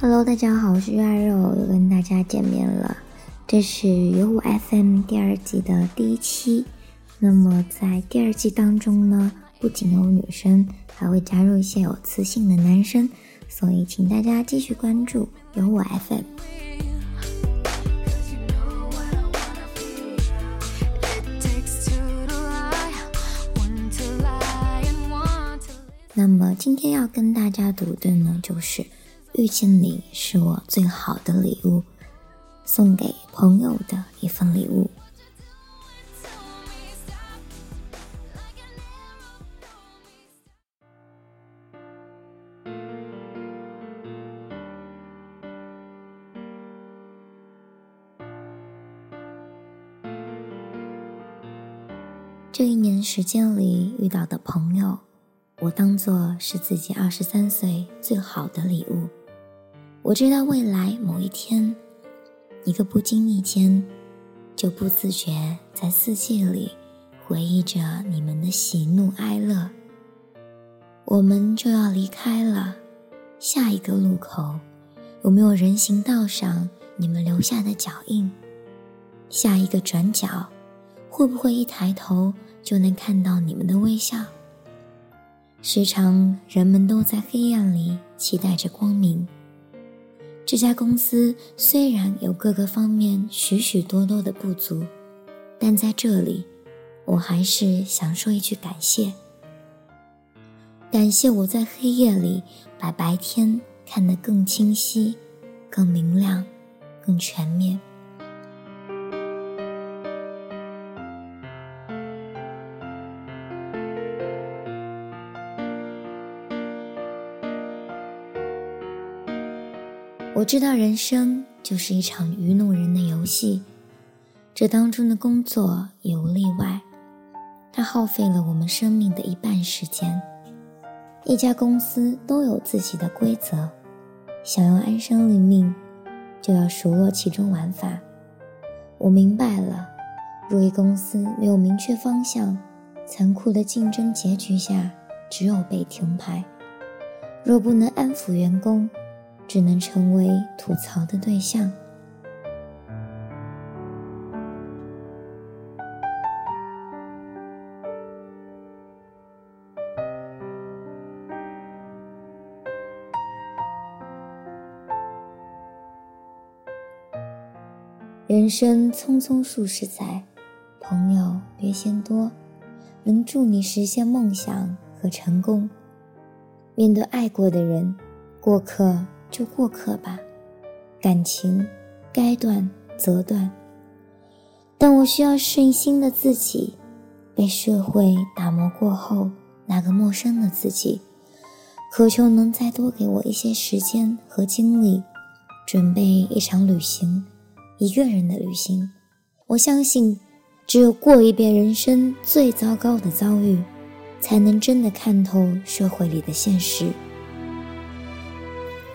Hello，大家好，我是月肉，又跟大家见面了。这是有我 FM 第二季的第一期。那么在第二季当中呢，不仅有女生，还会加入一些有磁性的男生，所以请大家继续关注有我 FM。那么今天要跟大家读的呢，就是。遇见你是我最好的礼物，送给朋友的一份礼物。这一年时间里遇到的朋友，我当做是自己二十三岁最好的礼物。我知道未来某一天，一个不经意间，就不自觉在四季里回忆着你们的喜怒哀乐。我们就要离开了，下一个路口，有没有人行道上你们留下的脚印？下一个转角，会不会一抬头就能看到你们的微笑？时常人们都在黑暗里期待着光明。这家公司虽然有各个方面许许多多的不足，但在这里，我还是想说一句感谢。感谢我在黑夜里把白天看得更清晰、更明亮、更全面。我知道人生就是一场愚弄人的游戏，这当中的工作也无例外。它耗费了我们生命的一半时间。一家公司都有自己的规则，想要安身立命，就要熟络其中玩法。我明白了，若一公司没有明确方向，残酷的竞争结局下，只有被停牌。若不能安抚员工，只能成为吐槽的对象。人生匆匆数十载，朋友别嫌多，能助你实现梦想和成功。面对爱过的人，过客。就过客吧，感情该断则断。但我需要适应新的自己，被社会打磨过后，那个陌生的自己，渴求能再多给我一些时间和精力，准备一场旅行，一个人的旅行。我相信，只有过一遍人生最糟糕的遭遇，才能真的看透社会里的现实。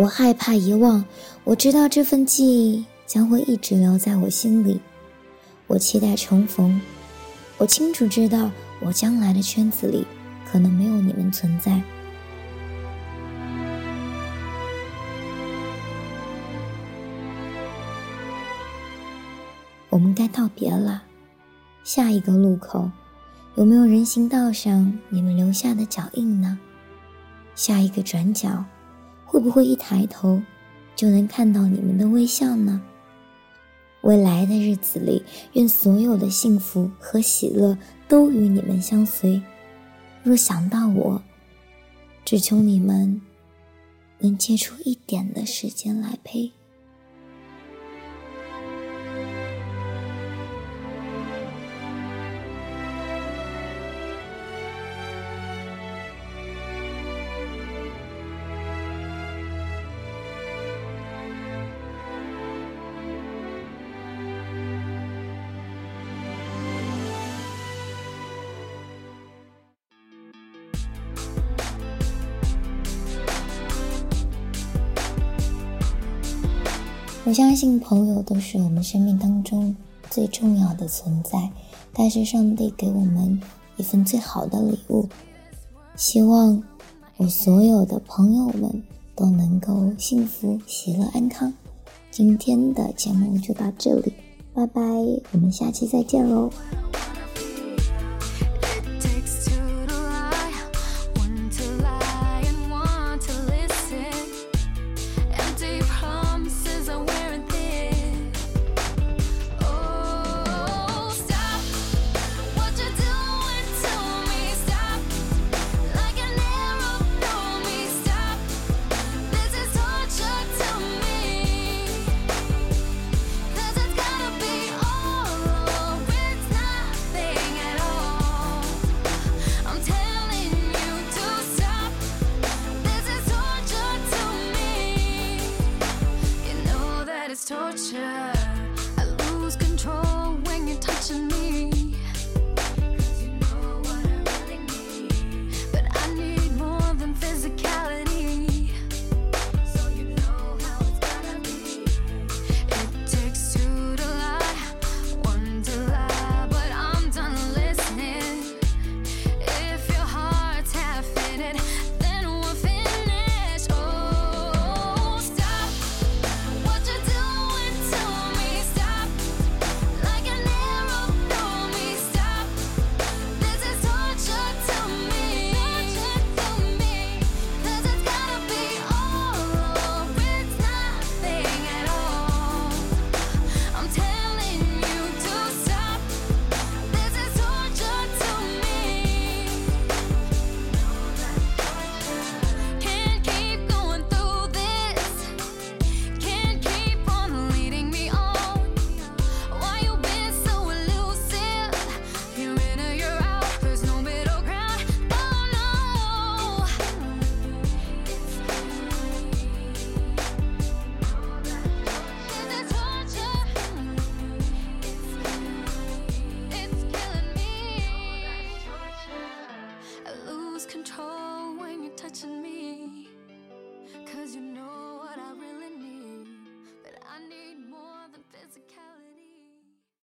我害怕遗忘，我知道这份记忆将会一直留在我心里。我期待重逢，我清楚知道我将来的圈子里可能没有你们存在。我们该道别了，下一个路口，有没有人行道上你们留下的脚印呢？下一个转角。会不会一抬头，就能看到你们的微笑呢？未来的日子里，愿所有的幸福和喜乐都与你们相随。若想到我，只求你们能借出一点的时间来陪。我相信朋友都是我们生命当中最重要的存在，但是上帝给我们一份最好的礼物。希望我所有的朋友们都能够幸福、喜乐、安康。今天的节目就到这里，拜拜，我们下期再见喽。torture.